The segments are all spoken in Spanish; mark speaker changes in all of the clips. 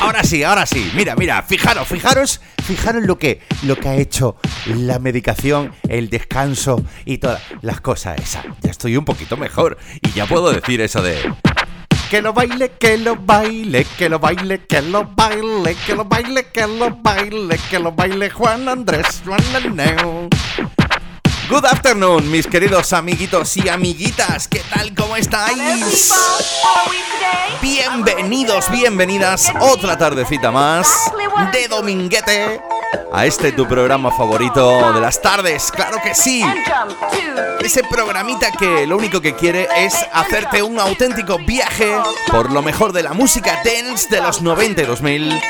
Speaker 1: Ahora sí, ahora sí. Mira, mira, fijaros, fijaros, fijaros lo que, lo que ha hecho la medicación, el descanso y todas las cosas esas. Ya estoy un poquito mejor y ya puedo decir eso de que lo baile, que lo baile, que lo baile, que lo baile, que lo baile, que lo baile, que lo baile Juan Andrés, Juan Aneo. Good afternoon, mis queridos amiguitos y amiguitas. ¿Qué tal? ¿Cómo estáis? Bienvenidos, bienvenidas. Otra tardecita más de Dominguete a este tu programa favorito de las tardes. Claro que sí. Ese programita que lo único que quiere es hacerte un auténtico viaje por lo mejor de la música dance de los 90 y 2000.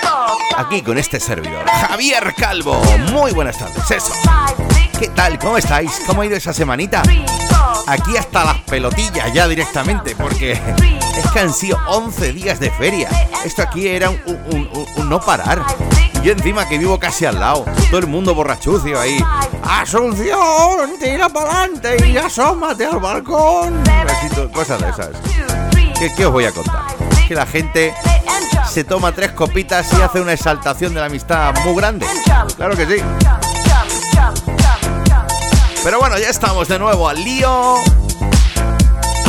Speaker 1: Aquí con este servidor, Javier Calvo. Muy buenas tardes. Eso. ¿Qué tal? ¿Cómo estáis? ¿Cómo ha ido esa semanita? Aquí hasta las pelotillas ya directamente, porque es que han sido 11 días de feria. Esto aquí era un, no parar. Yo encima que vivo casi al lado, todo el mundo borrachucio ahí. Asunción, tira para adelante y asómate al balcón. cosas de esas. ¿Qué, ¿Qué os voy a contar? Que la gente se toma tres copitas y hace una exaltación de la amistad muy grande. Claro que sí. Pero bueno, ya estamos de nuevo al lío.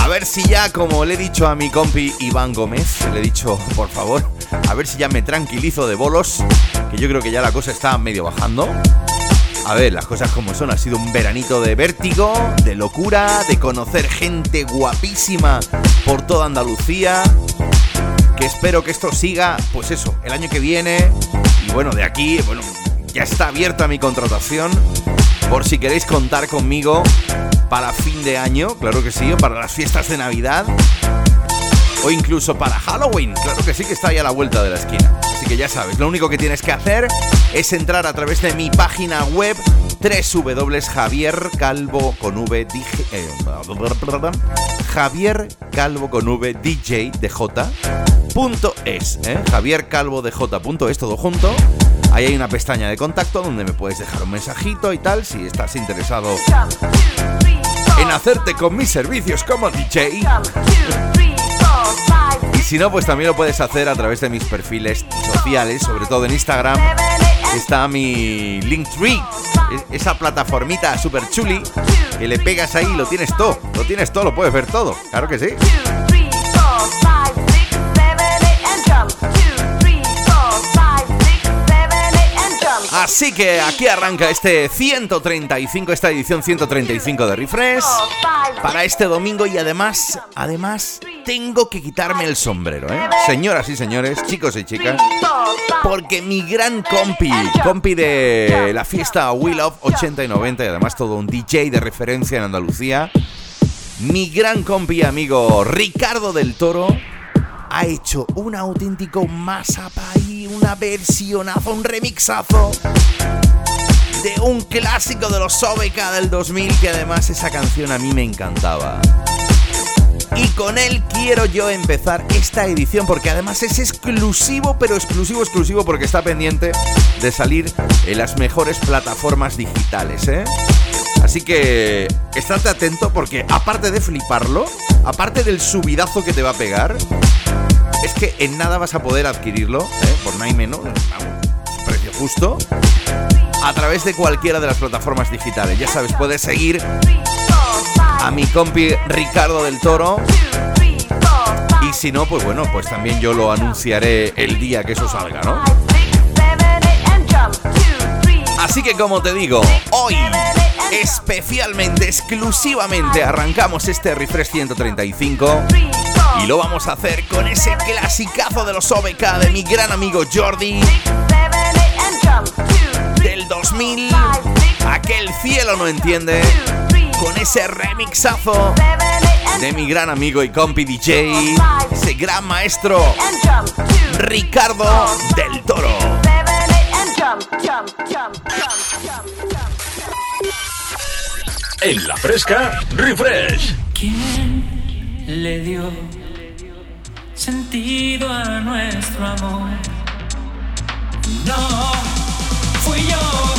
Speaker 1: A ver si ya, como le he dicho a mi compi Iván Gómez, le he dicho, por favor, a ver si ya me tranquilizo de bolos, que yo creo que ya la cosa está medio bajando. A ver, las cosas como son, ha sido un veranito de vértigo, de locura, de conocer gente guapísima por toda Andalucía. Que espero que esto siga, pues eso, el año que viene. Y bueno, de aquí, ya está abierta mi contratación por si queréis contar conmigo para fin de año, claro que sí, o para las fiestas de Navidad, o incluso para Halloween, claro que sí que está ahí a la vuelta de la esquina. Así que ya sabes, lo único que tienes que hacer es entrar a través de mi página web www.javiercalvo con V eh, Javier Calvo con V DJ de punto es, ¿eh? Javier Calvo de punto es todo junto Ahí hay una pestaña de contacto donde me puedes dejar un mensajito y tal si estás interesado en hacerte con mis servicios como DJ. Y si no, pues también lo puedes hacer a través de mis perfiles sociales, sobre todo en Instagram. Está mi Linktree, esa plataformita super chuli que le pegas ahí y lo tienes todo, lo tienes todo, lo puedes ver todo, claro que sí. Así que aquí arranca este 135, esta edición 135 de Refresh para este domingo y además, además tengo que quitarme el sombrero, ¿eh? Señoras y señores, chicos y chicas, porque mi gran compi, compi de la fiesta We Love 80 y 90 y además todo un DJ de referencia en Andalucía, mi gran compi amigo Ricardo del Toro ha hecho un auténtico y una versionazo, un remixazo de un clásico de los Sobeca del 2000 que además esa canción a mí me encantaba. y con él quiero yo empezar esta edición porque además es exclusivo, pero exclusivo, exclusivo porque está pendiente de salir en las mejores plataformas digitales, ¿eh? Así que estate atento porque aparte de fliparlo, aparte del subidazo que te va a pegar, es que en nada vas a poder adquirirlo, ¿eh? por nada y menos, precio justo, a través de cualquiera de las plataformas digitales. Ya sabes, puedes seguir a mi compi Ricardo del Toro. Y si no, pues bueno, pues también yo lo anunciaré el día que eso salga, ¿no? Así que como te digo, hoy especialmente, exclusivamente arrancamos este Refresh 135 y lo vamos a hacer con ese clasicazo de los OBK de mi gran amigo Jordi del 2000, aquel cielo no entiende, con ese remixazo de mi gran amigo y compi DJ, ese gran maestro Ricardo del Toro.
Speaker 2: En la fresca, refresh.
Speaker 3: ¿Quién le dio sentido a nuestro amor? No, fui yo.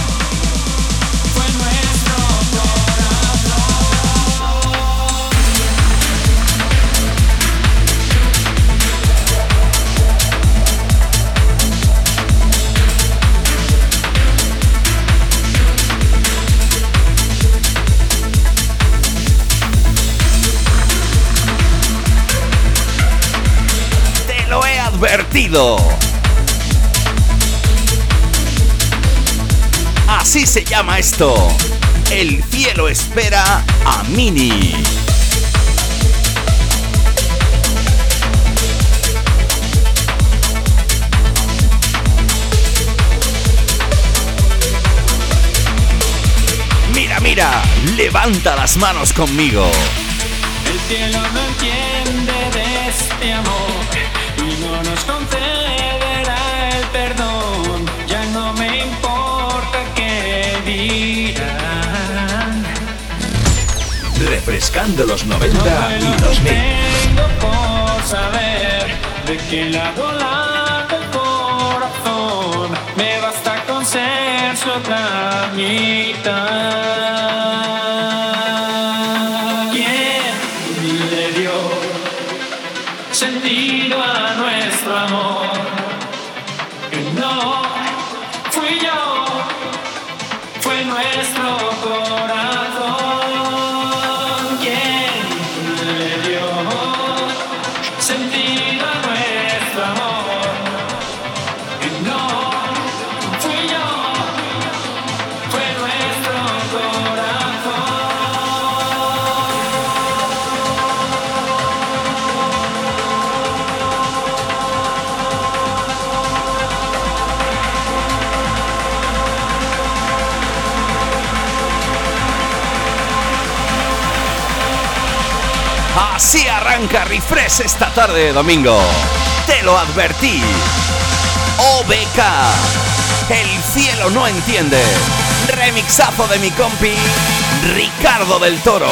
Speaker 1: Vertido. Así se llama esto. El cielo espera a Mini. Mira, mira, levanta las manos conmigo.
Speaker 3: El cielo no entiende
Speaker 2: Refrescando los 90 y 2000.
Speaker 3: Tengo por saber de qué lado la el corazón, me basta con ser su otra mitad.
Speaker 1: Arranca Refresh esta tarde de domingo. Te lo advertí. OBK. El cielo no entiende. Remixazo de mi compi Ricardo del Toro.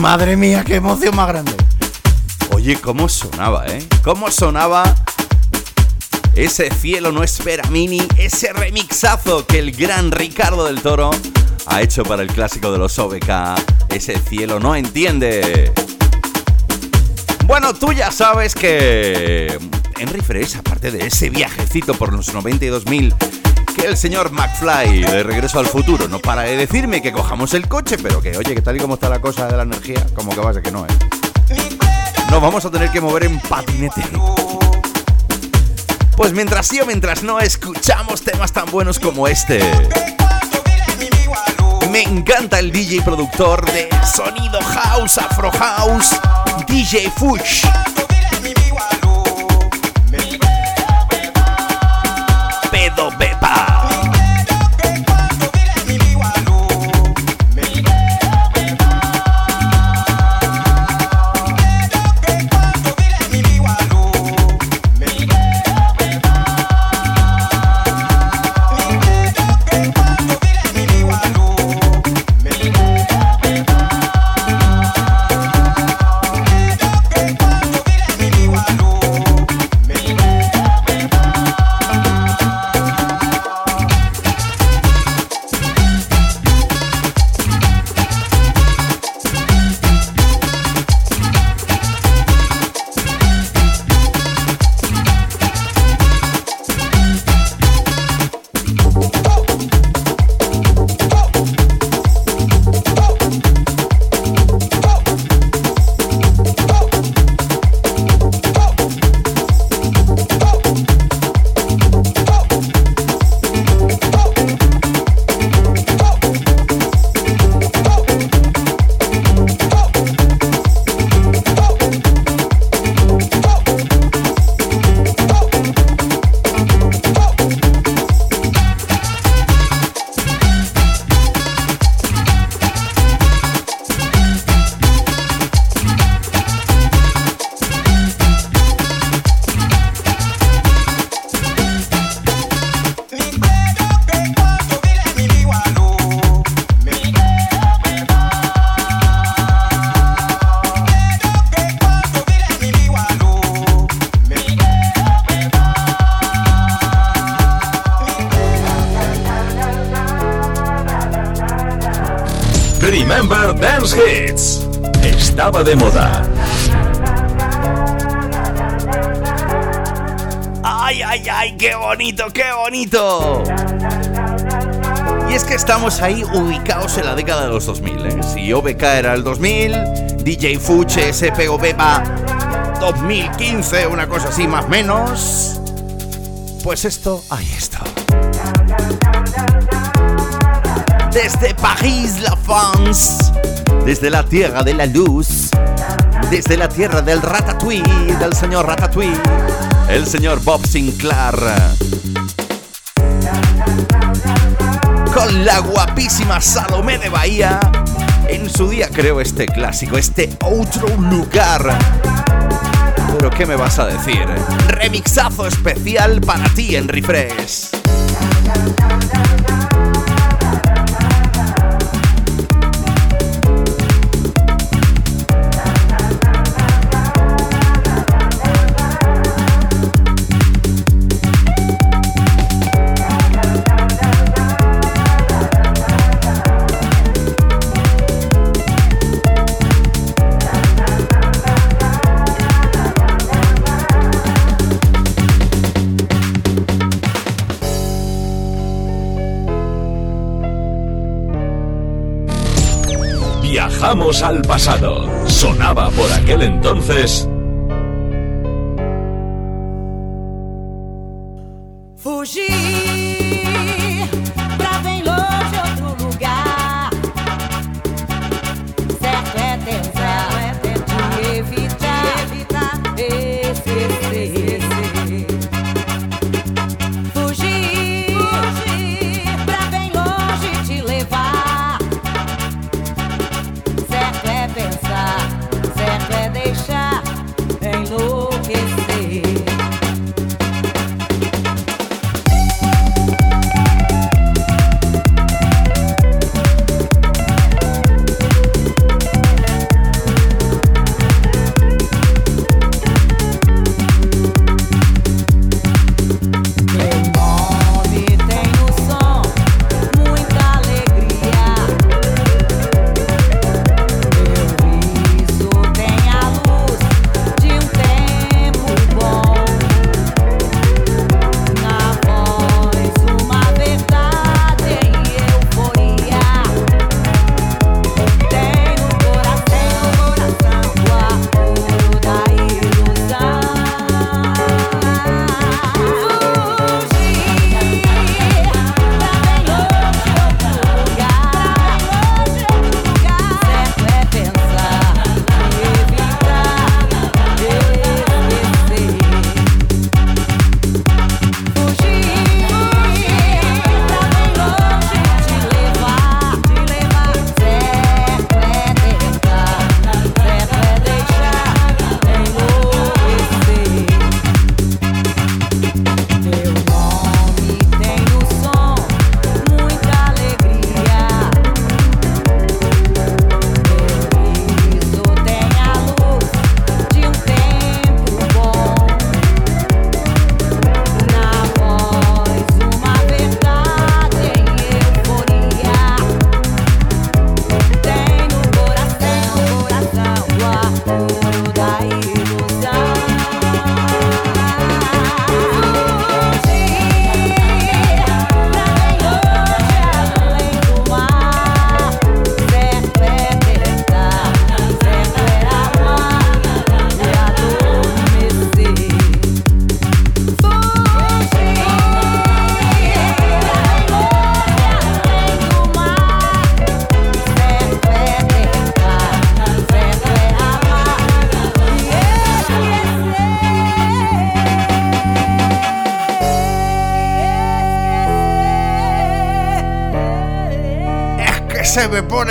Speaker 1: Madre mía, qué emoción más grande! Oye, ¿cómo sonaba, eh? ¿Cómo sonaba ese cielo no espera mini, ese remixazo que el gran Ricardo del Toro ha hecho para el clásico de los OBK, ese cielo no entiende. Bueno, tú ya sabes que Henry Fresh, aparte de ese viajecito por los 92.000 que el señor McFly de regreso al futuro no para de decirme que cojamos el coche, pero que oye, que tal y como está la cosa de la energía, como que va a ser que no, ¿eh? Nos vamos a tener que mover en patinete. Pues mientras sí o mientras no, escuchamos temas tan buenos como este. Me encanta el DJ productor de sonido house, afro house, DJ Fush.
Speaker 2: De moda.
Speaker 1: ¡Ay, ay, ay! ¡Qué bonito, qué bonito! Y es que estamos ahí ubicados en la década de los 2000. ¿eh? Si OBK era el 2000, DJ Fuche, SPO Beba 2015, una cosa así más menos. Pues esto, ahí está. Desde París, la France, desde la tierra de la luz, desde la tierra del Ratatouille, del señor Ratatouille, el señor Bob Sinclair. Con la guapísima Salomé de Bahía, en su día creo este clásico, este otro lugar. Pero ¿qué me vas a decir? Remixazo especial para ti en Refresh.
Speaker 2: Al pasado. Sonaba por aquel entonces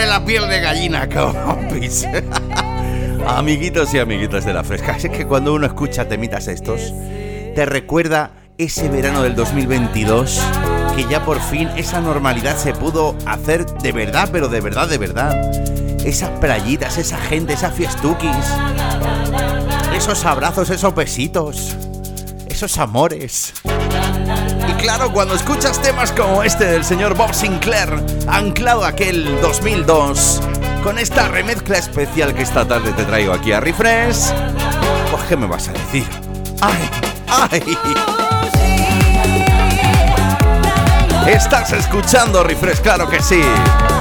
Speaker 1: la piel de gallina, compis. Amiguitos y amiguitas de la fresca, es que cuando uno escucha temitas estos, te recuerda ese verano del 2022 que ya por fin esa normalidad se pudo hacer de verdad, pero de verdad, de verdad. Esas playitas, esa gente, esas fiestuquis, esos abrazos, esos besitos, esos amores. Y claro, cuando escuchas temas como este del señor Bob Sinclair, anclado aquel 2002, con esta remezcla especial que esta tarde te traigo aquí a Refresh, pues ¿qué me vas a decir? ¡Ay! ¡Ay! Estás escuchando Refresh, claro que sí.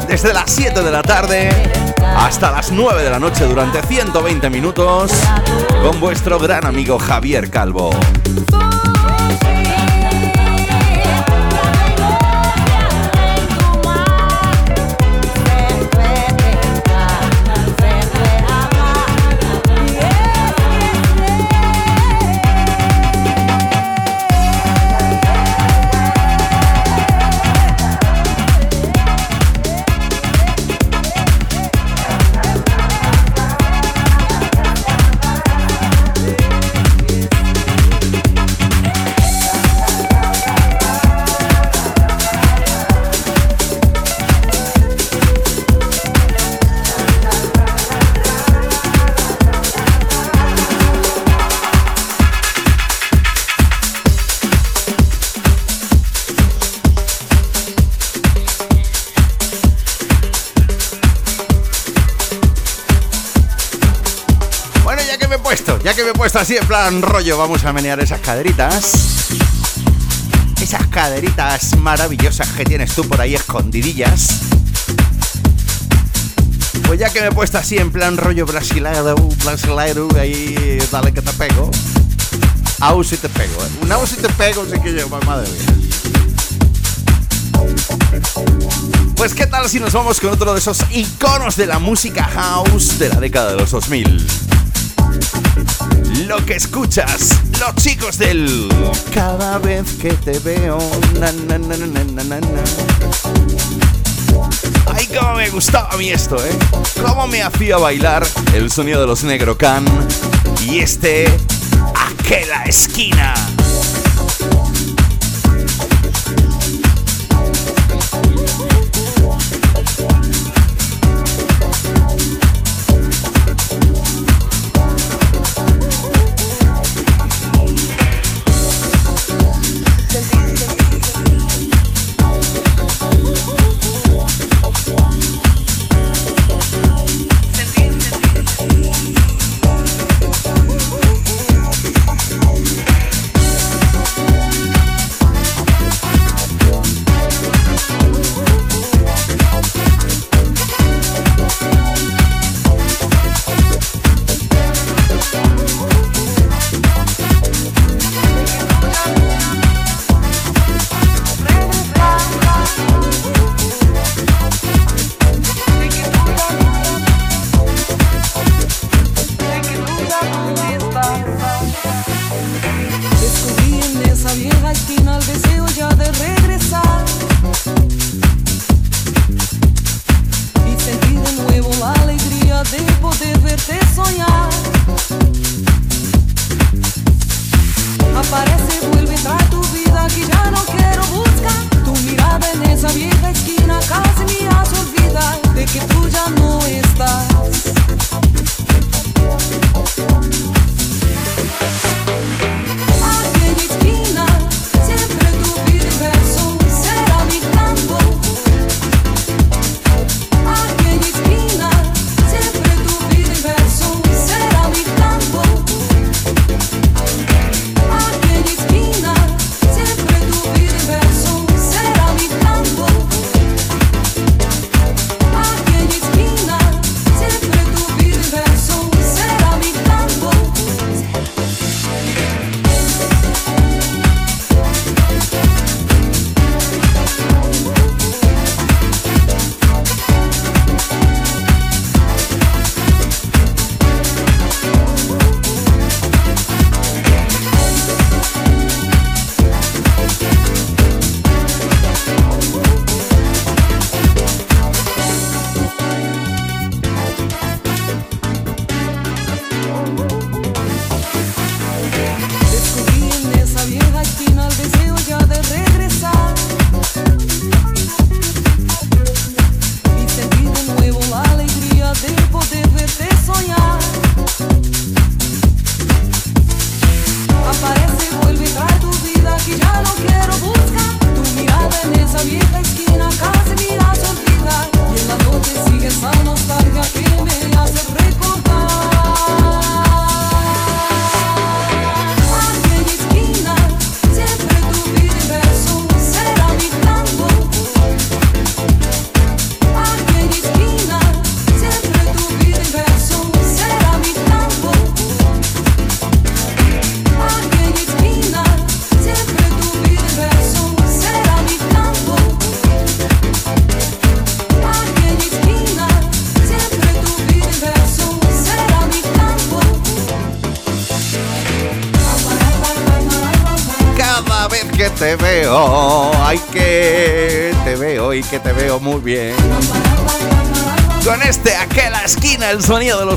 Speaker 1: Desde las 7 de la tarde hasta las 9 de la noche durante 120 minutos con vuestro gran amigo Javier Calvo. Puesto así en plan rollo, vamos a menear esas caderitas. Esas caderitas maravillosas que tienes tú por ahí escondidillas. Pues ya que me he puesto así en plan rollo brasileiro, brasileiro, ahí dale que te pego. Aún si te pego, ¿eh? Un si te pego, sí que yo, madre mía. Pues qué tal si nos vamos con otro de esos iconos de la música house de la década de los 2000 lo que escuchas, los chicos del Cada vez que te veo, na, na, na, Ay, cómo me gustaba a mí esto, ¿eh? Cómo me hacía bailar el sonido de los Negro Can y este, aquella esquina.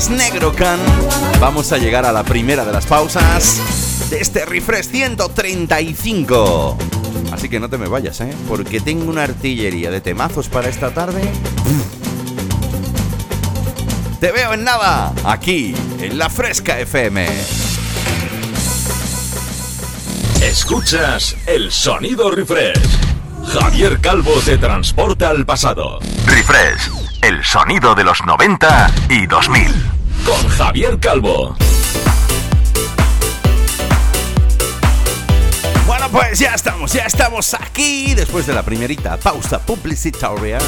Speaker 1: Los Negrocan, vamos a llegar a la primera de las pausas de este refresh 135. Así que no te me vayas, ¿eh? Porque tengo una artillería de temazos para esta tarde. Te veo en nada, aquí, en la Fresca FM.
Speaker 2: Escuchas el sonido refresh. Javier Calvo te transporta al pasado. Refresh, el sonido de los 90 y 2000. Con Javier Calvo.
Speaker 1: Bueno, pues ya estamos, ya estamos aquí después de la primerita pausa publicitaria.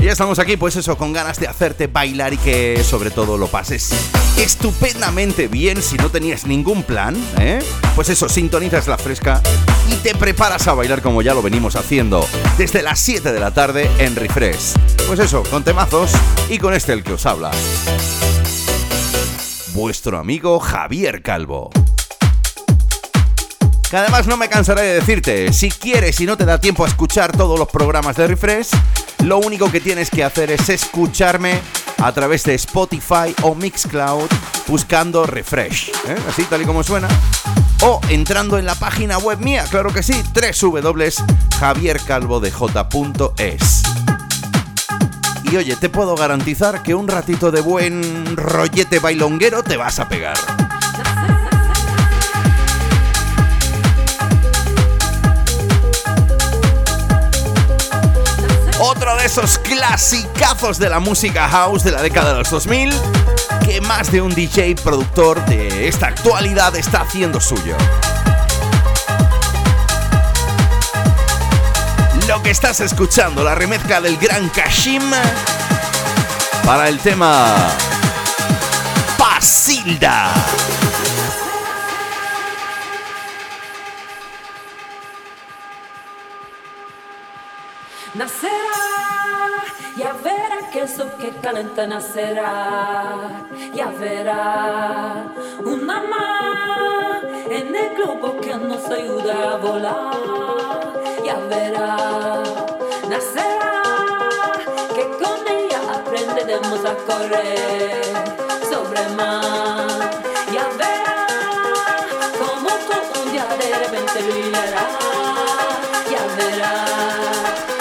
Speaker 1: Ya estamos aquí, pues eso, con ganas de hacerte bailar y que sobre todo lo pases estupendamente bien si no tenías ningún plan, ¿eh? Pues eso, sintonizas la fresca y te preparas a bailar como ya lo venimos haciendo desde las 7 de la tarde en Refresh. Pues eso, con temazos y con este el que os habla. Vuestro amigo Javier Calvo. Que además no me cansaré de decirte, si quieres y no te da tiempo a escuchar todos los programas de Refresh, lo único que tienes que hacer es escucharme a través de Spotify o Mixcloud buscando Refresh, ¿eh? así tal y como suena. O entrando en la página web mía, claro que sí, www.javiercalvodej.es. Y oye, te puedo garantizar que un ratito de buen rollete bailonguero te vas a pegar. Otro de esos clasicazos de la música house de la década de los 2000 que más de un DJ productor de esta actualidad está haciendo suyo. Lo que estás escuchando, la remezcla del gran Kashim para el tema Pasilda.
Speaker 4: Nacerá, ya verá que el que calienta nacerá, ya verá una más en el globo que nos ayuda a volar, ya verá, nacerá, que con ella aprenderemos a correr sobre mar, ya verá, como todo un día de repente brillará, ya.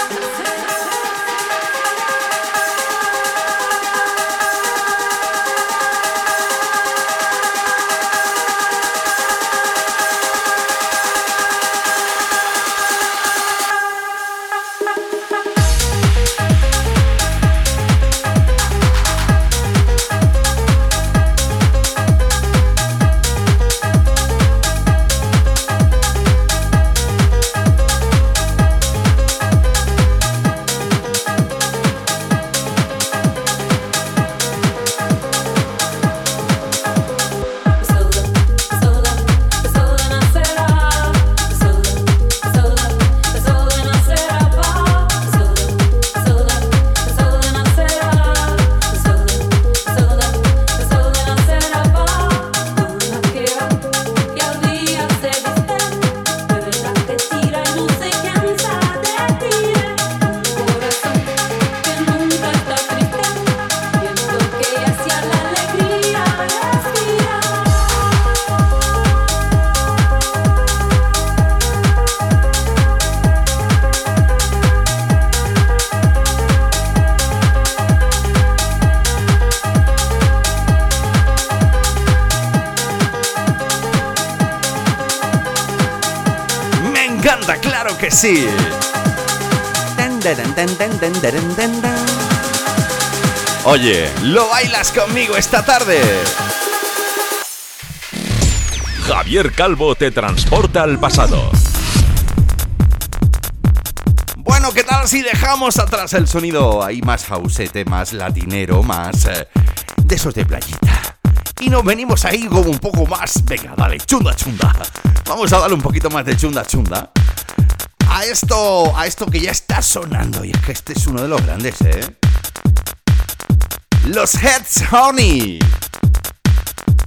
Speaker 1: Oye, ¿lo bailas conmigo esta tarde?
Speaker 2: Javier Calvo te transporta al pasado.
Speaker 1: Bueno, ¿qué tal si dejamos atrás el sonido ahí más jausete, más latinero, más eh, de esos de playita? Y nos venimos ahí como un poco más. Venga, dale, chunda chunda. Vamos a darle un poquito más de chunda chunda a esto, a esto que ya está sonando. Y es que este es uno de los grandes, ¿eh? Los Heads Honey.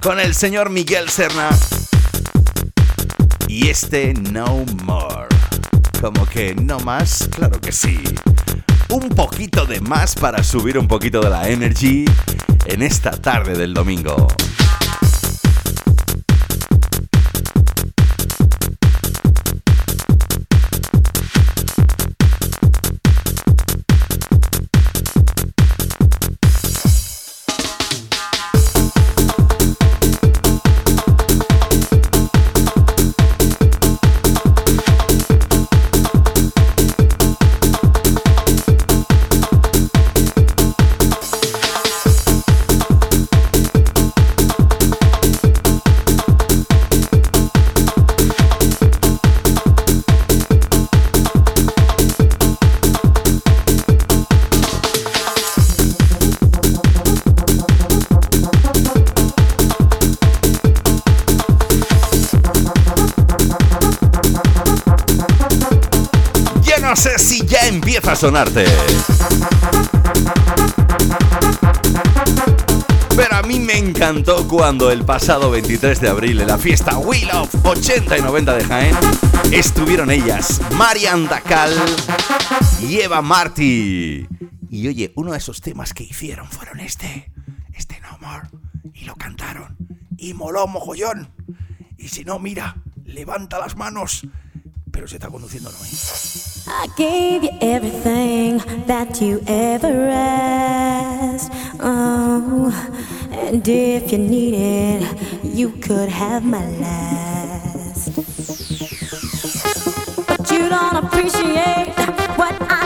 Speaker 1: Con el señor Miguel Serna. Y este No More. Como que no más, claro que sí. Un poquito de más para subir un poquito de la energy en esta tarde del domingo. Sonarte. Pero a mí me encantó cuando el pasado 23 de abril en la fiesta We Love 80 y 90 de Jaén estuvieron ellas, Marian Dacal y Eva Marty. Y oye, uno de esos temas que hicieron fueron este, este No More, y lo cantaron. Y moló mojollón. Y si no, mira, levanta las manos. Pero se está conduciendo, ¿no?
Speaker 5: I gave you everything that you ever asked. Oh, and if you need it, you could have my last. But you don't appreciate what I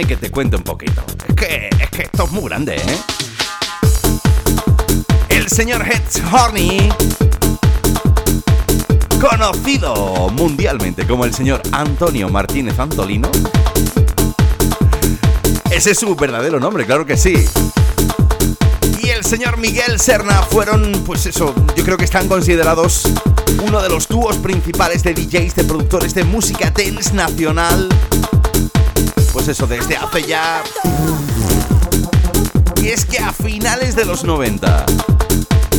Speaker 1: que te cuente un poquito. Es que, es que esto es muy grande, ¿eh? El señor Heads Horny, conocido mundialmente como el señor Antonio Martínez Antolino. Ese es su verdadero nombre, claro que sí. Y el señor Miguel Serna fueron, pues eso, yo creo que están considerados uno de los dúos principales de DJs, de productores de música dance nacional eso, desde hace ya... Y es que a finales de los 90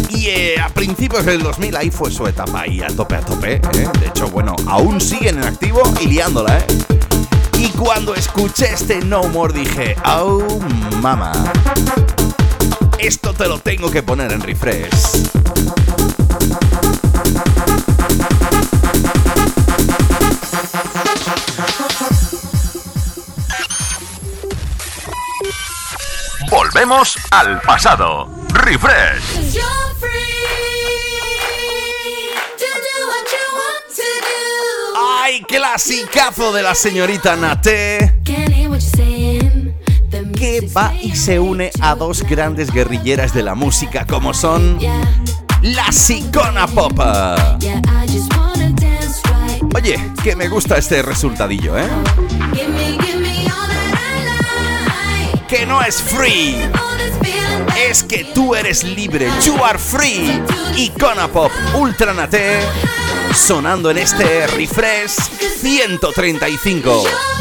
Speaker 1: y eh, a principios del 2000 ahí fue su etapa ahí a tope, a tope. ¿eh? De hecho, bueno, aún siguen en activo y liándola, ¿eh? Y cuando escuché este No More dije, oh mama, esto te lo tengo que poner en refresh.
Speaker 2: Volvemos al pasado. Refresh.
Speaker 1: ¡Ay, clasicazo de la señorita
Speaker 4: Naté!
Speaker 5: Que va y se une a dos grandes guerrilleras de la música como son la Sicona Pop. Oye, que me gusta este resultadillo, ¿eh? que no es free, es que tú eres libre. You are free. Icona Pop Ultra Ultranate sonando en este refresh 135.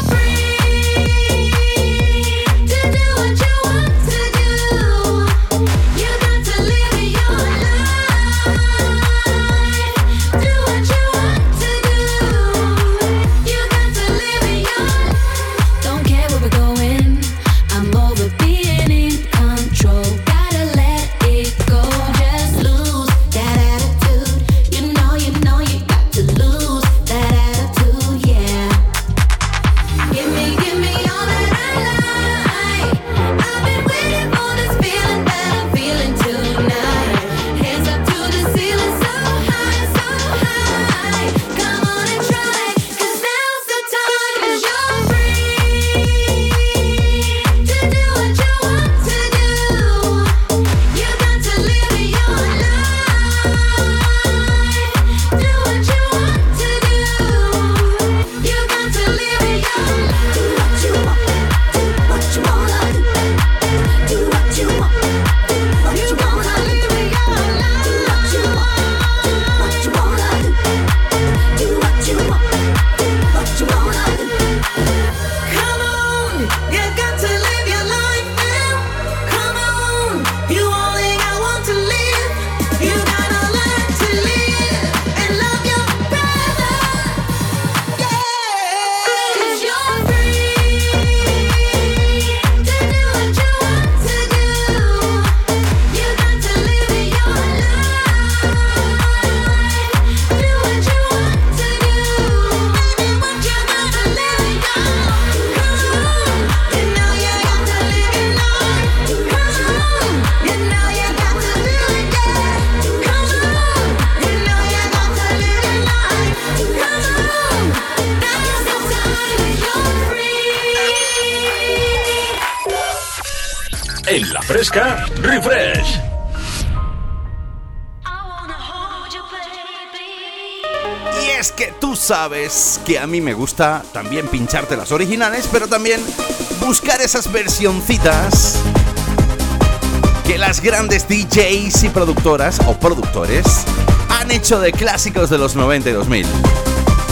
Speaker 5: Y es que tú sabes que a mí me gusta también pincharte las originales, pero también buscar esas versioncitas que las grandes DJs y productoras o productores han hecho de clásicos de los 90 y 2000.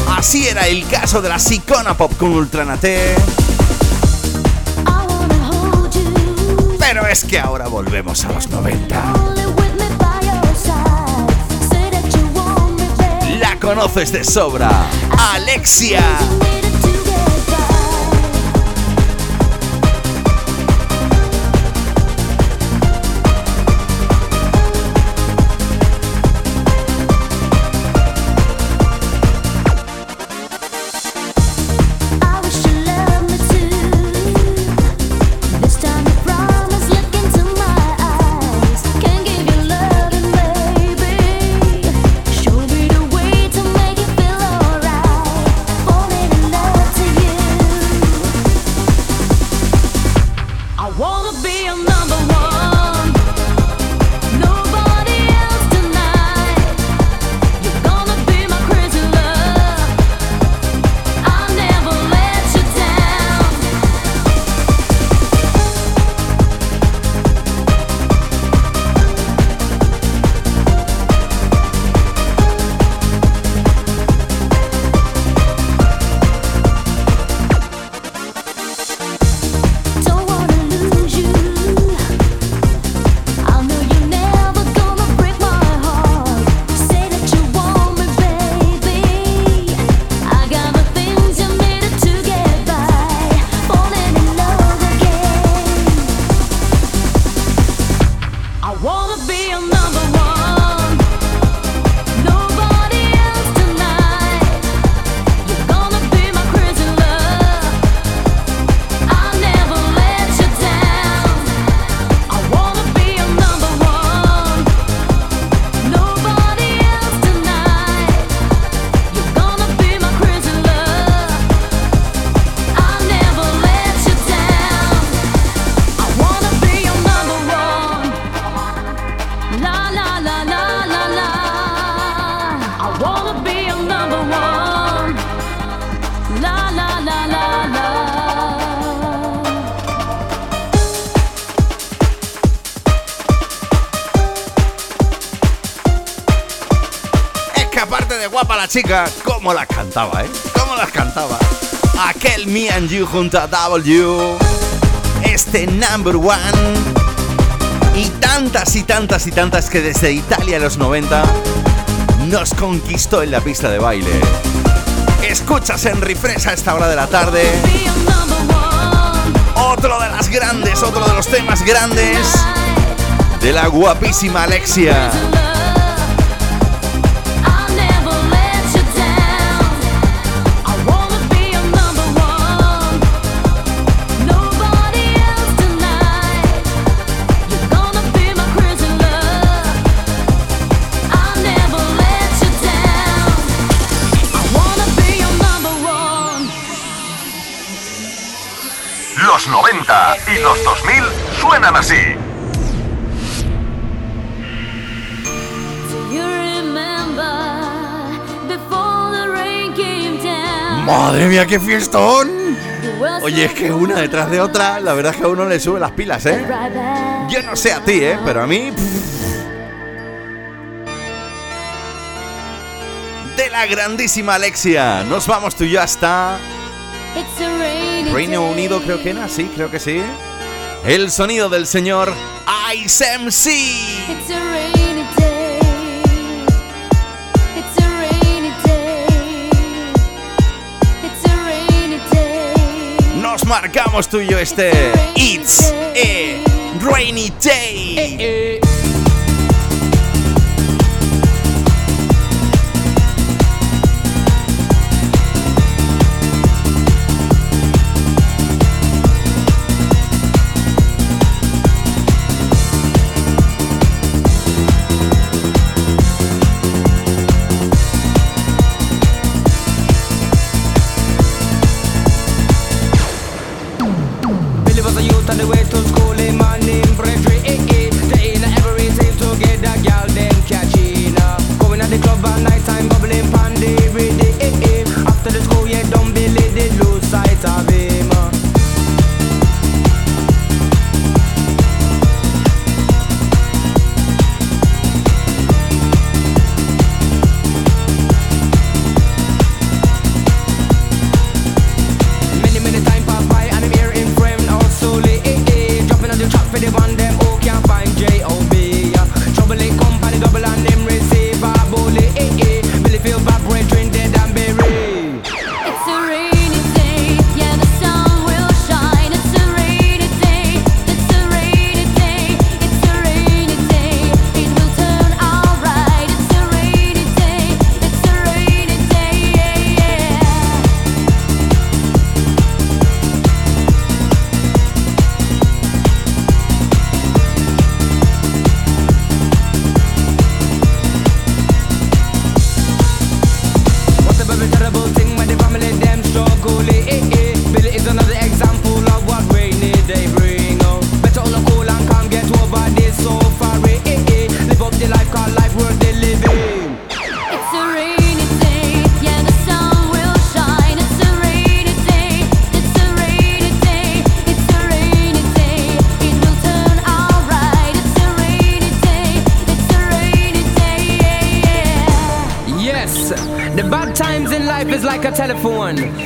Speaker 5: Así era el caso de la Sicona Pop con Ultranate es que ahora volvemos a los 90. La conoces de sobra, Alexia.
Speaker 1: chica, cómo las cantaba, ¿eh? Cómo las cantaba. Aquel Me and You junto a W. Este number one. Y tantas y tantas y tantas que desde Italia los 90 nos conquistó en la pista de baile. Escuchas en refresh a esta hora de la tarde. Otro de las grandes, otro de los temas grandes de la guapísima Alexia.
Speaker 6: suenan así.
Speaker 1: Madre mía, qué fiestón. Oye, es que una detrás de otra, la verdad es que a uno le sube las pilas, ¿eh? Yo no sé a ti, ¿eh? Pero a mí... De la grandísima Alexia, nos vamos tú y yo hasta... Reino Unido creo que era, sí, creo que sí el sonido del señor Ice MC. marcamos tuyo este It's a Rainy Day.
Speaker 7: Eh, eh,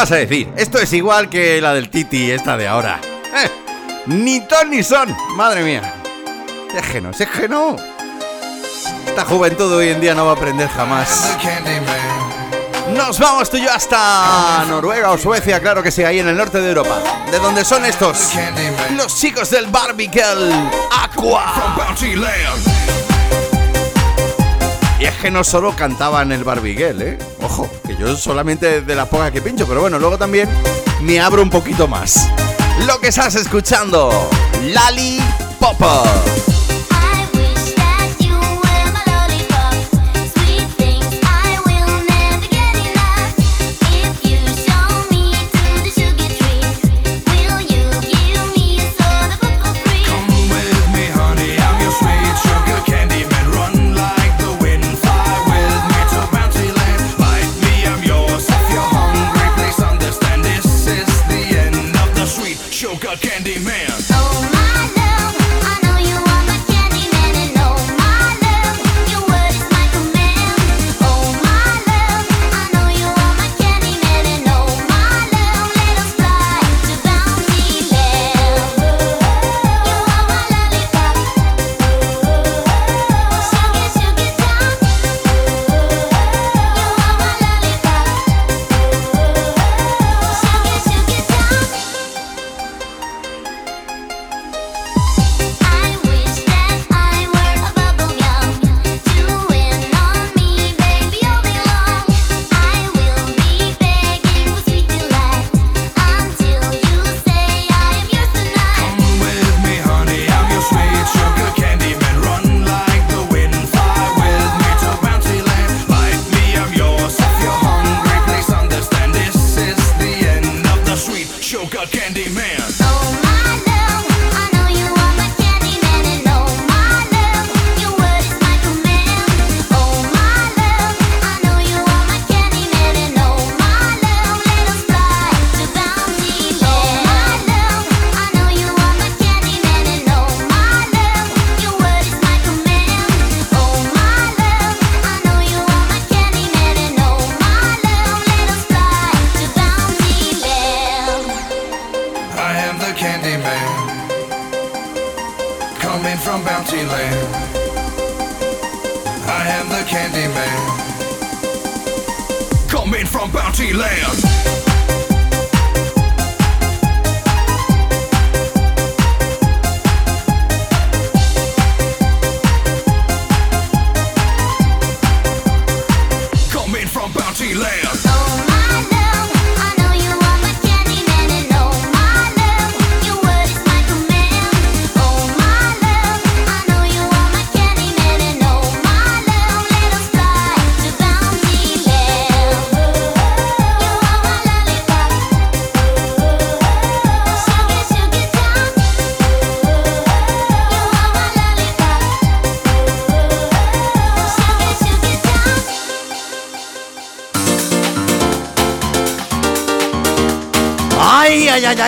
Speaker 1: Vas a decir. Esto es igual que la del Titi, esta de ahora. Eh, ni ton ni son. Madre mía. Es que no, es que no. Esta juventud hoy en día no va a aprender jamás. Nos vamos tú y yo hasta Noruega o Suecia, claro que sí, ahí en el norte de Europa. ¿De dónde son estos? Los chicos del Barbicel Aqua. Y es que no solo cantaban el Barbiguel, ¿eh? Ojo, que yo solamente de la poca que pincho, pero bueno, luego también me abro un poquito más. Lo que estás escuchando, Lali Popo.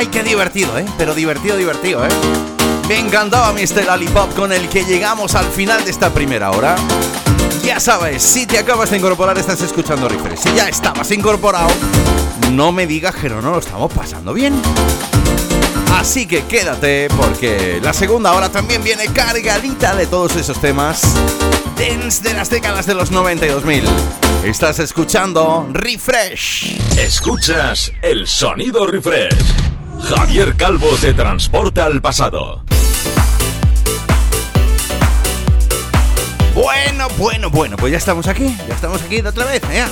Speaker 1: Ay, qué divertido, ¿eh? Pero divertido, divertido, ¿eh? Me encantaba Mr. Lollipop con el que llegamos al final de esta primera hora. Ya sabes, si te acabas de incorporar estás escuchando Refresh. Si ya estabas incorporado, no me digas que no nos lo estamos pasando bien. Así que quédate porque la segunda hora también viene cargadita de todos esos temas dance de las décadas de los 90 y 2000. Estás escuchando Refresh.
Speaker 2: Escuchas el sonido refresh. Javier Calvo te transporta al pasado.
Speaker 1: Bueno, bueno, bueno, pues ya estamos aquí, ya estamos aquí de otra vez, ¿eh?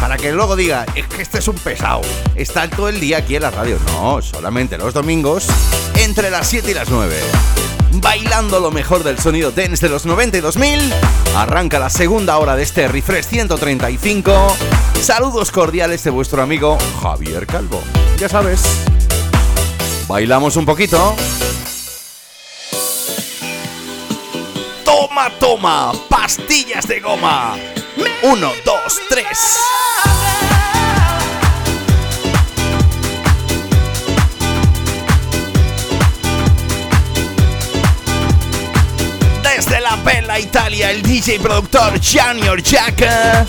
Speaker 1: Para que luego diga, es que este es un pesado, está todo el día aquí en la radio. No, solamente los domingos, entre las 7 y las 9. Bailando lo mejor del sonido dance de los 90 y 2000, arranca la segunda hora de este Refresh 135. Saludos cordiales de vuestro amigo Javier Calvo. Ya sabes, bailamos un poquito. Toma, toma, pastillas de goma. Uno, dos, tres. Desde la bella Italia, el DJ productor Gianni Orjaka.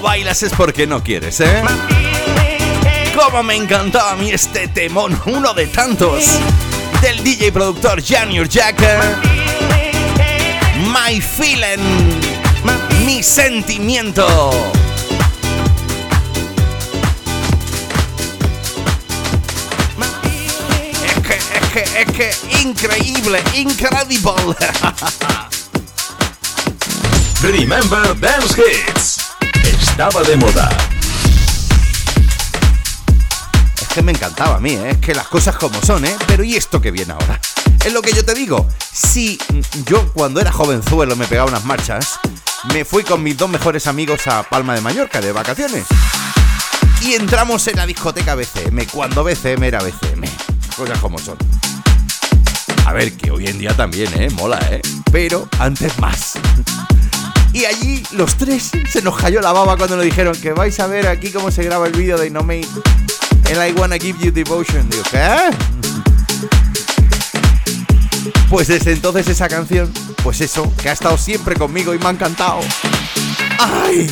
Speaker 1: Bailas es porque no quieres, ¿eh? Como me encantaba a mí este temón, uno de tantos, del DJ productor Junior Jack. My feeling, mi sentimiento. Es que, es que, es que, increíble, incredible.
Speaker 6: Remember Dance Hits. Estaba de moda.
Speaker 1: Es que me encantaba a mí, ¿eh? es que las cosas como son, ¿eh? Pero ¿y esto que viene ahora? Es lo que yo te digo. Si yo cuando era jovenzuelo me pegaba unas marchas, me fui con mis dos mejores amigos a Palma de Mallorca de vacaciones. Y entramos en la discoteca BCM, cuando BCM era BCM. Cosas como son. A ver, que hoy en día también, ¿eh? Mola, ¿eh? Pero antes más. Y allí los tres se nos cayó la baba cuando nos dijeron que vais a ver aquí cómo se graba el vídeo de No Mate en I Wanna Give You Devotion. Digo, ¿qué? Pues desde entonces esa canción, pues eso, que ha estado siempre conmigo y me ha encantado. ¡Ay!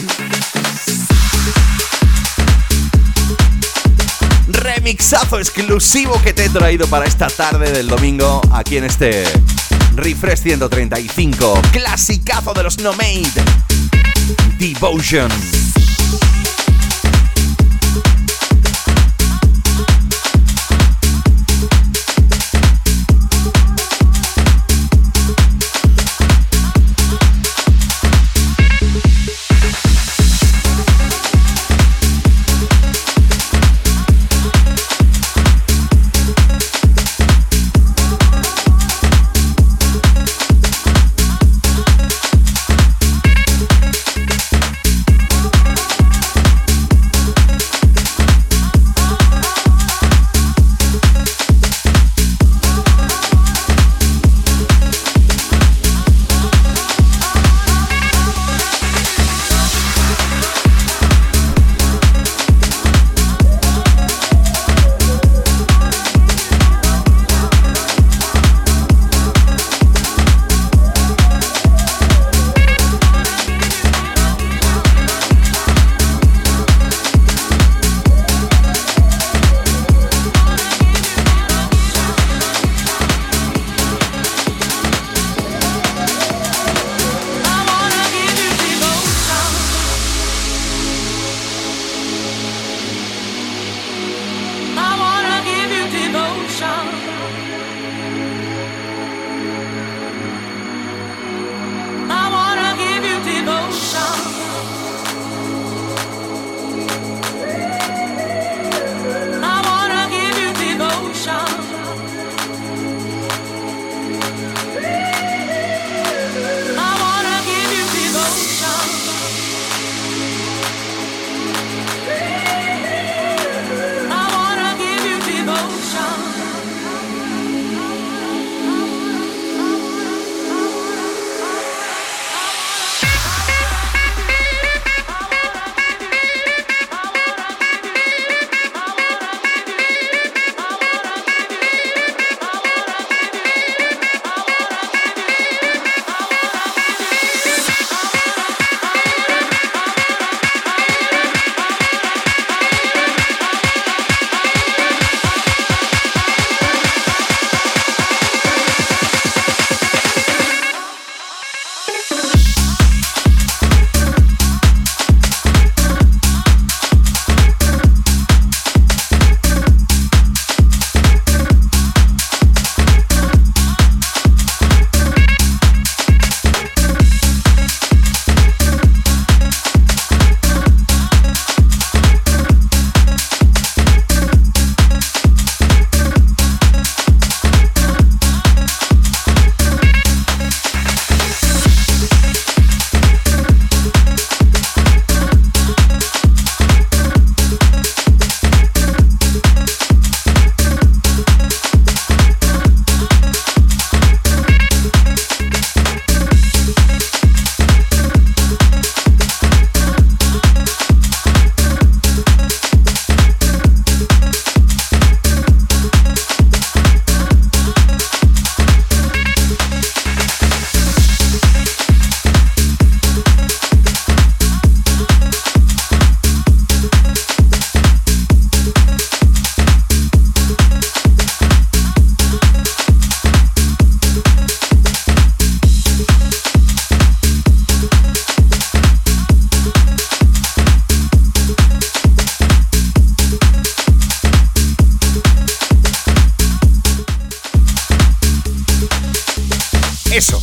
Speaker 1: Remixazo exclusivo que te he traído para esta tarde del domingo aquí en este Refresh 135. Clasicazo de los No Made. Devotion.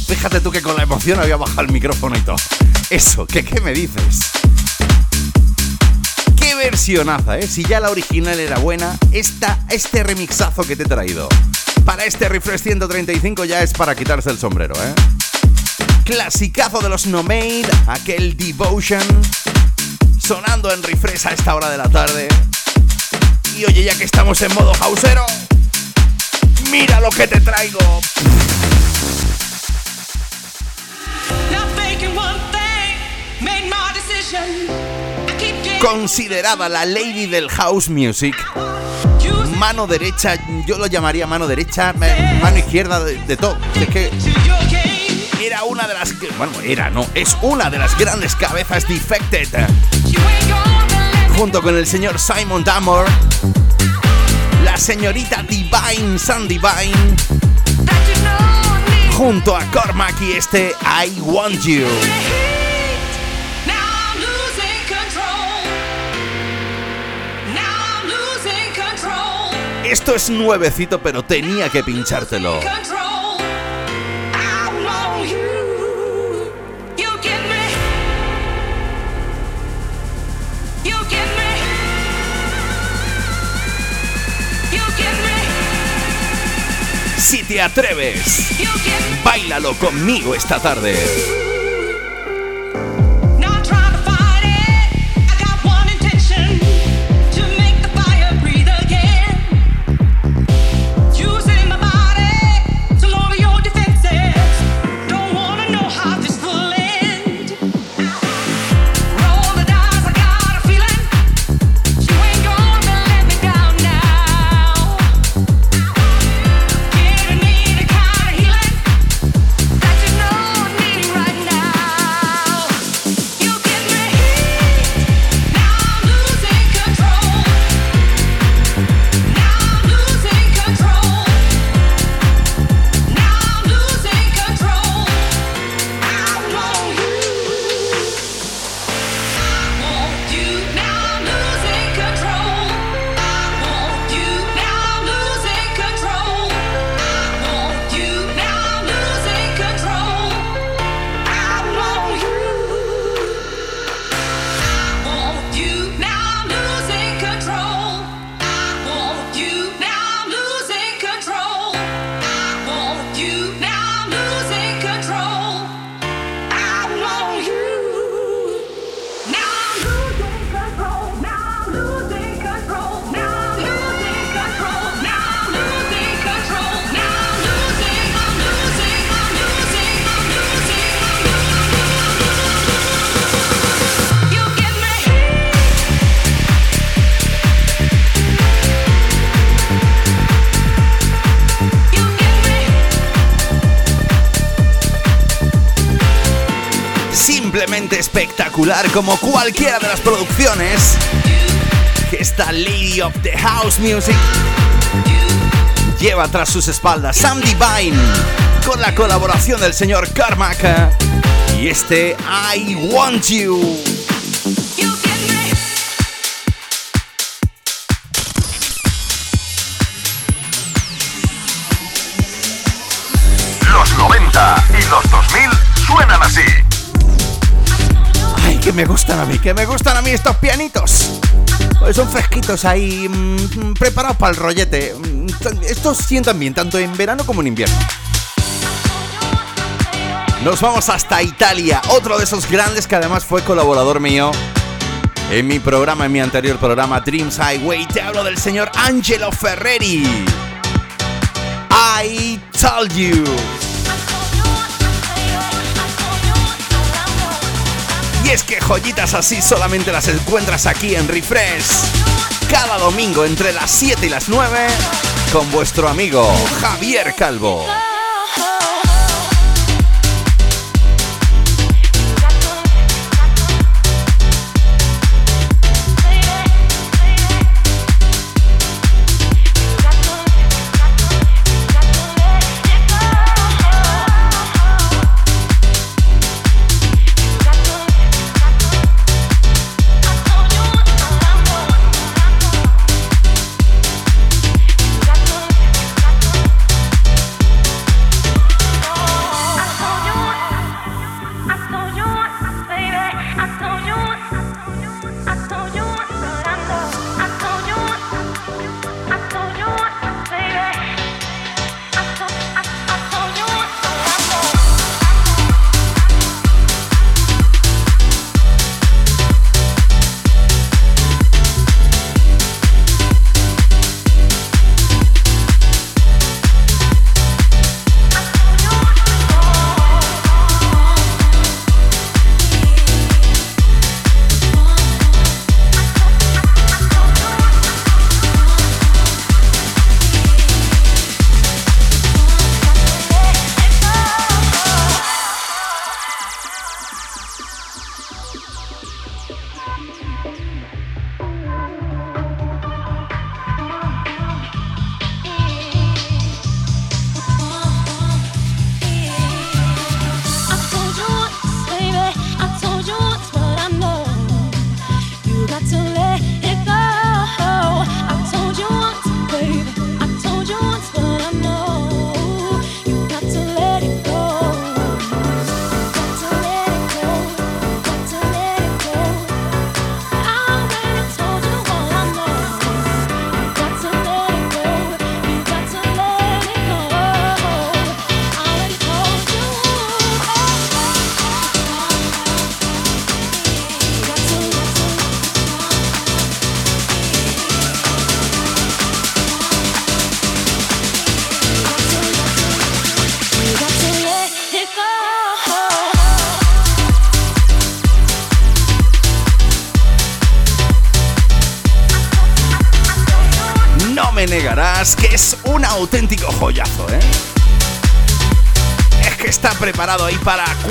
Speaker 1: Fíjate tú que con la emoción había bajado el micrófono y todo. Eso, ¿qué, me dices? Qué versionaza, ¿eh? Si ya la original era buena, esta, este remixazo que te he traído para este Refresh 135 ya es para quitarse el sombrero, ¿eh? Clasicazo de los No Made, aquel Devotion, sonando en Refresh a esta hora de la tarde. Y oye, ya que estamos en modo hausero, mira lo que te traigo. Considerada la lady del house music, mano derecha, yo lo llamaría mano derecha, mano izquierda de, todo. Es que era una de las, bueno, era no, es una de las grandes cabezas defected. Junto con el señor Simon Damore, la señorita Divine Sun Divine, junto a Cormac y este I Want You. Esto es nuevecito, pero tenía que pinchártelo. Si te atreves, bailalo conmigo esta tarde. Espectacular como cualquiera de las producciones que esta Lady of the House Music lleva tras sus espaldas. Sam Divine con la colaboración del señor Carmack y este I Want. You que me gustan a mí, que me gustan a mí estos pianitos. Pues son fresquitos ahí, mm, preparados para el rollete. Mm, Estos sientan bien, tanto en verano como en invierno. Nos vamos hasta Italia, otro de esos grandes que además fue colaborador mío en mi programa, en mi anterior programa Dreams Highway. Te hablo del señor Angelo Ferreri. I told you. Es que joyitas así solamente las encuentras aquí en Refresh. Cada domingo entre las 7 y las 9 con vuestro amigo Javier Calvo.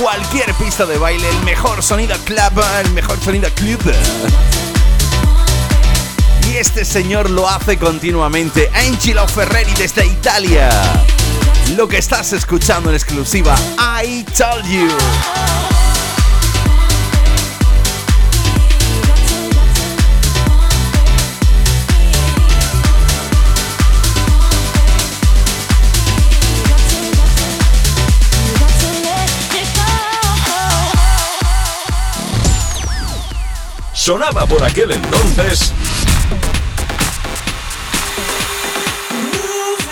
Speaker 1: Cualquier pista de baile, el mejor sonido club, el mejor sonido club. Y este señor lo hace continuamente, Angelo Ferreri desde Italia. Lo que estás escuchando en exclusiva, I Told You.
Speaker 6: Sonaba por aquel entonces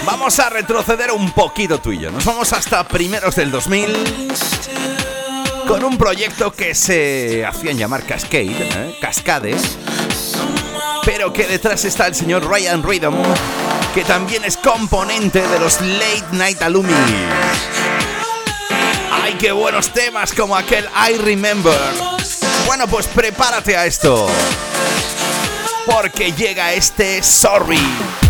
Speaker 1: Vamos a retroceder un poquito tú y yo. Nos vamos hasta primeros del 2000 con un proyecto que se hacían llamar Cascade, ¿eh? Cascade, pero que detrás está el señor Ryan Rhythm, que también es componente de los Late Night Alumni. ¡Ay, qué buenos temas como aquel I Remember! Bueno, pues prepárate a esto, porque llega este Sorry.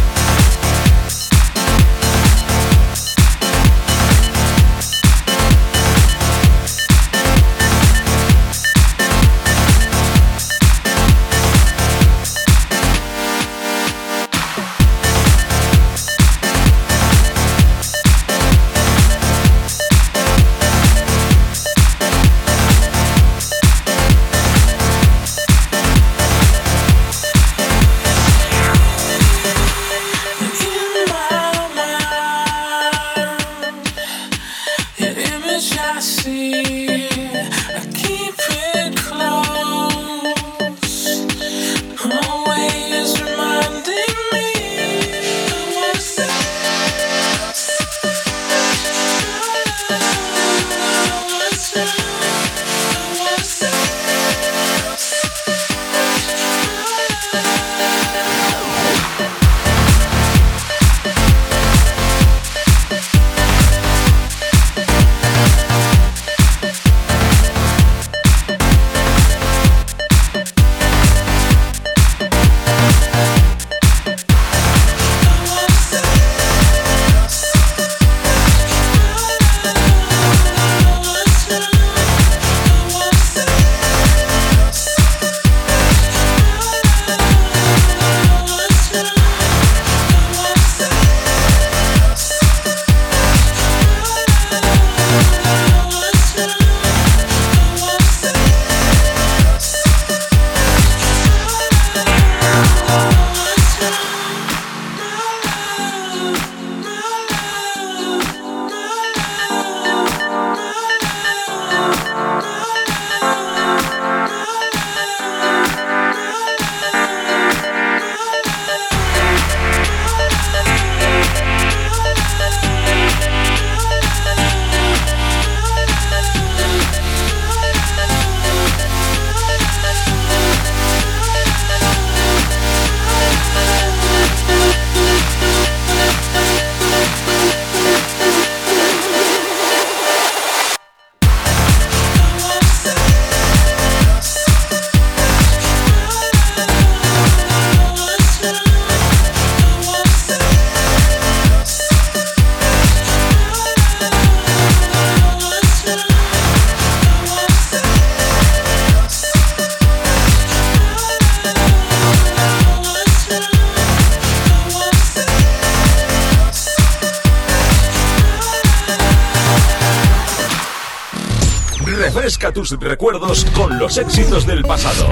Speaker 6: Recuerdos con los éxitos del pasado.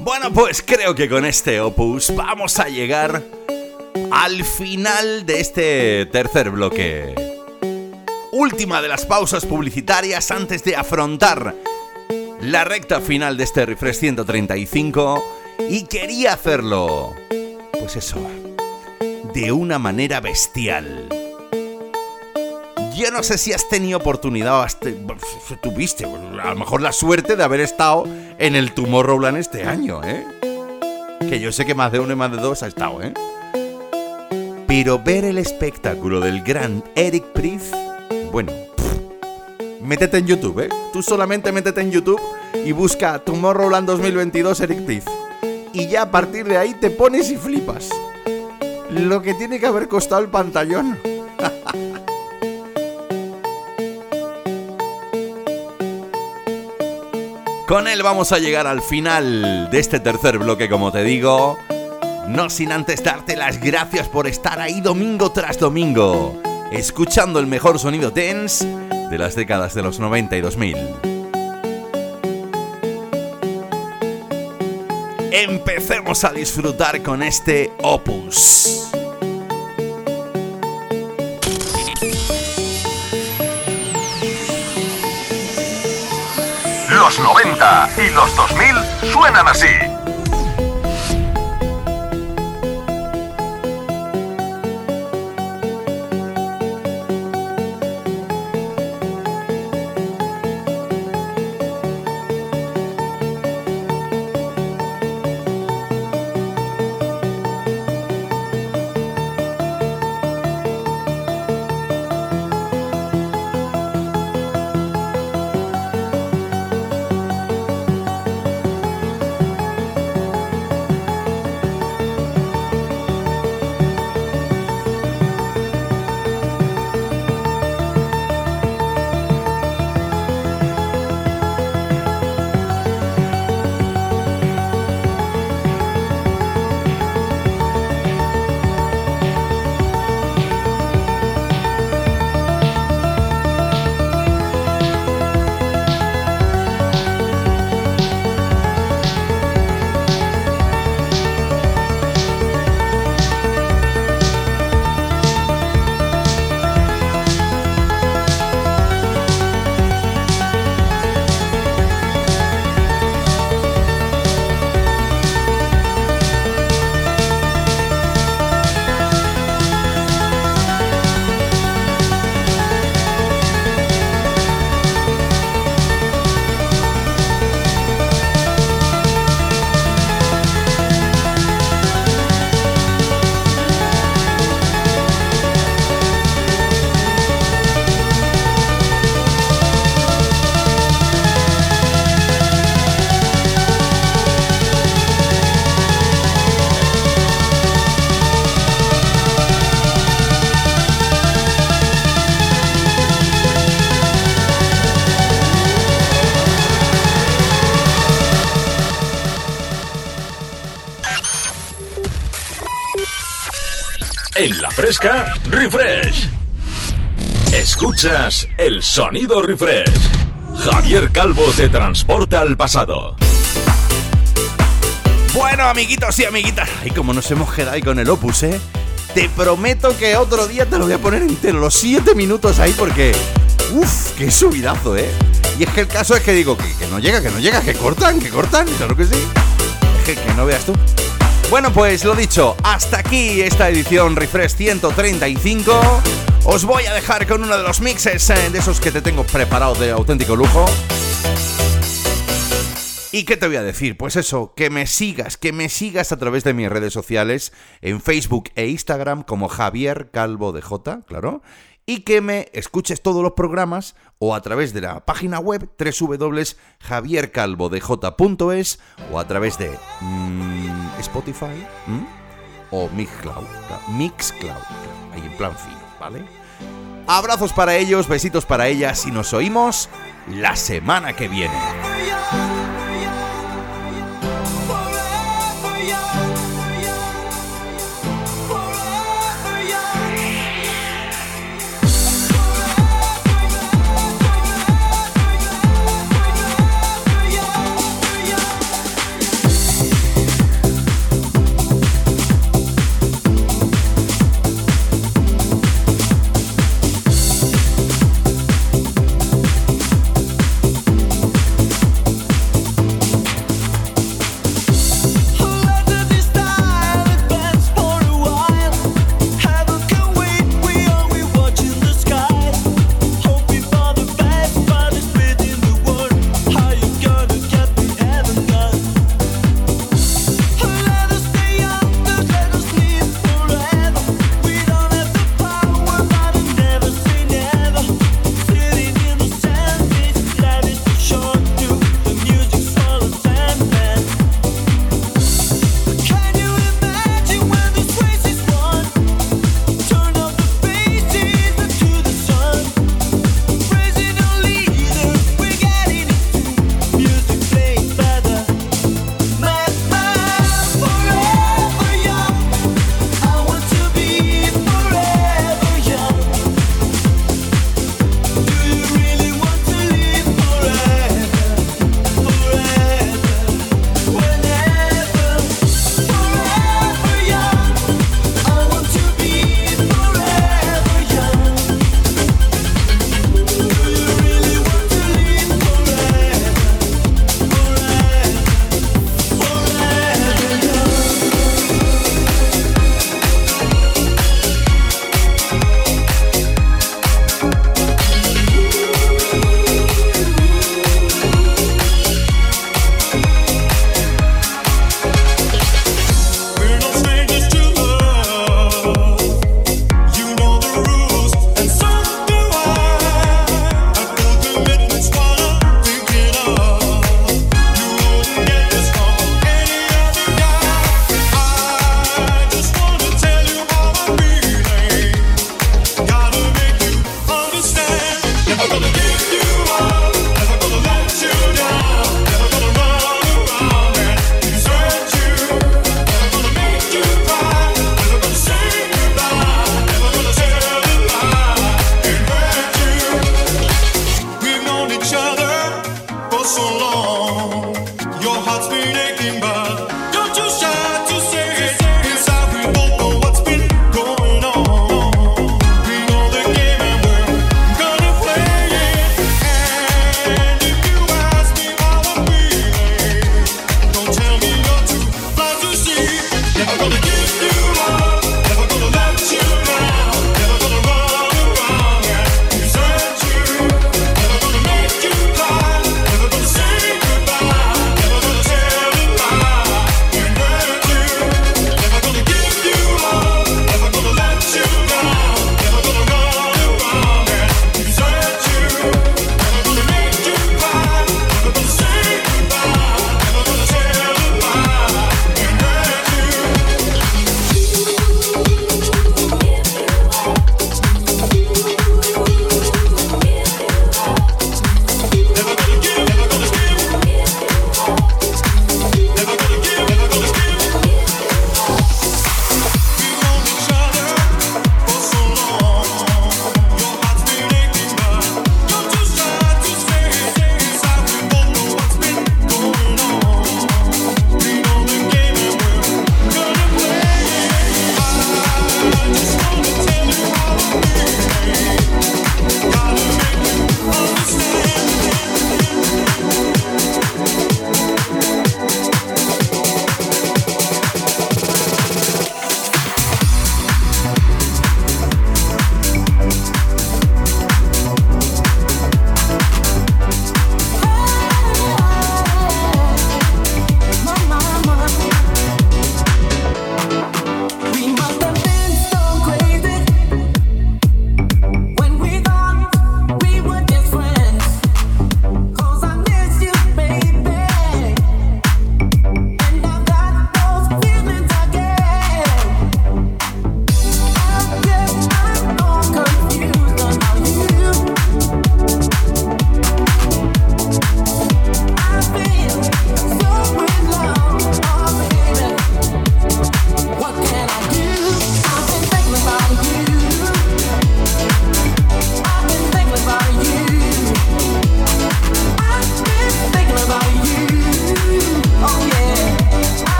Speaker 1: Bueno, pues creo que con este opus vamos a llegar al final de este tercer bloque. Última de las pausas publicitarias antes de afrontar la recta final de este Refresh 135 y quería hacerlo, pues eso, de una manera bestial. Yo no sé si has tenido oportunidad, o has te- tuviste a lo mejor la suerte de haber estado en el Tomorrowland este año, ¿eh? Que yo sé que más de uno y más de dos ha estado, ¿eh? Pero ver el espectáculo del gran Eric Priest, bueno, pff, métete en YouTube, ¿eh? Tú solamente métete en YouTube y busca Tomorrowland 2022 Eric Priz. Y ya a partir de ahí te pones y flipas. Lo que tiene que haber costado el pantallón. Con él vamos a llegar al final de este tercer bloque, como te digo. No sin antes darte las gracias por estar ahí domingo tras domingo, escuchando el mejor sonido dance de las décadas de los 90 y 2000. Empecemos a disfrutar con este opus.
Speaker 6: Los 90 y los 2000 suenan así.
Speaker 8: Refresh. Escuchas el sonido refresh. Javier Calvo te transporta al pasado.
Speaker 1: Bueno, amiguitos y amiguitas, y como nos hemos quedado ahí con el opus, ¿eh? Te prometo que otro día te lo voy a poner entero, los 7 minutos ahí, porque. Uf, qué subidazo, ¿eh? Y es que el caso es que digo que, que no llega, que no llega, que cortan, que cortan, claro que sí. Es que, que no veas tú. Bueno, pues lo dicho, hasta aquí esta edición Refresh 135. Os voy a dejar con uno de los mixes eh, de esos que te tengo preparados de auténtico lujo. ¿Y qué te voy a decir? Pues eso, que me sigas, que me sigas a través de mis redes sociales, en Facebook e Instagram como Javier Calvo de J, claro, y que me escuches todos los programas o a través de la página web www.javiercalvodej.es o a través de mm, Spotify o Mixcloud, Mixcloud, ahí en plan fino, ¿vale? Abrazos para ellos, besitos para ellas y nos oímos la semana que viene.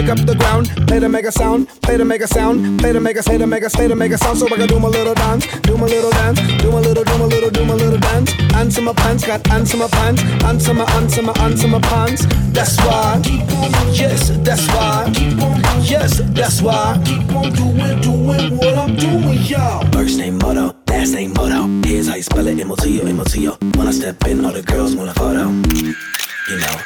Speaker 9: Quake up the ground. Play to make a sound. Play to make a sound. Play to make a. Play to make a. Play to make a sound. So I can do my little dance. Do my little dance. Do my little. Do my little. Do my little dance. Answer my pants. Got answer my pants. Answer my. Answer my. My pants. That's why. Keep on. Yes. That's why. Keep on. Yes. That's why. Keep on doing. Doing what I'm doing, y'all.
Speaker 10: First name motto, last name motto. Here's how you spell it, M-O-T-O, M-O-T-O. When I step in, all the girls want a photo. You know,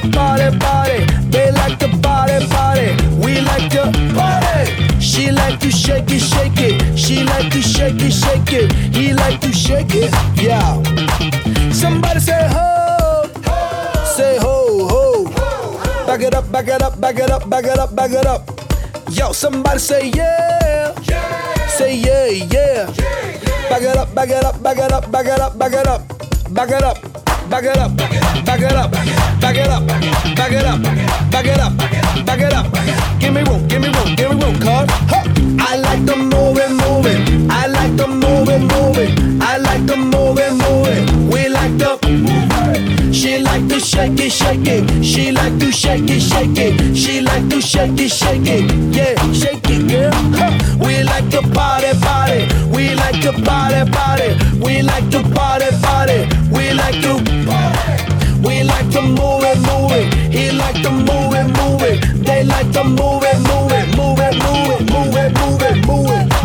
Speaker 10: to
Speaker 9: party, party. They like to party, party. We like to party. She like to shake it, shake it. She like to shake it, shake it. He like to shake it, yeah. Somebody say ho, say ho ho. Back it up, back it up, back it up, back it up, back it up. Yo, somebody say yeah, say yeah, yeah. Back it up, back it up, back it up, back it up, back it up, back it up. Back it up, back it up, back it up, back it up, back it up, back it up. Back it up, back it up. Give me room, give me room, give me room, cuz. I like it, move it. I like it, move it. I like it, move it. We like to. She like to shake it, shake it. She like to shake it, shake it. She like to shake it, shake it. Yeah, shake it, girl. Huh. We like to party, party. We like to party, party. We like to party, party. We like to party. We like to move it, move it. He like to move it, move it. They like to move it, move it, move it, move it, move it, move it, move it.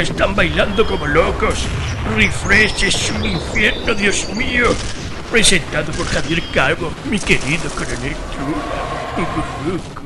Speaker 11: Están bailando como locos. Refresh es un infierno, Dios mío. Presentado por Javier Calvo, mi querido coronel Chula.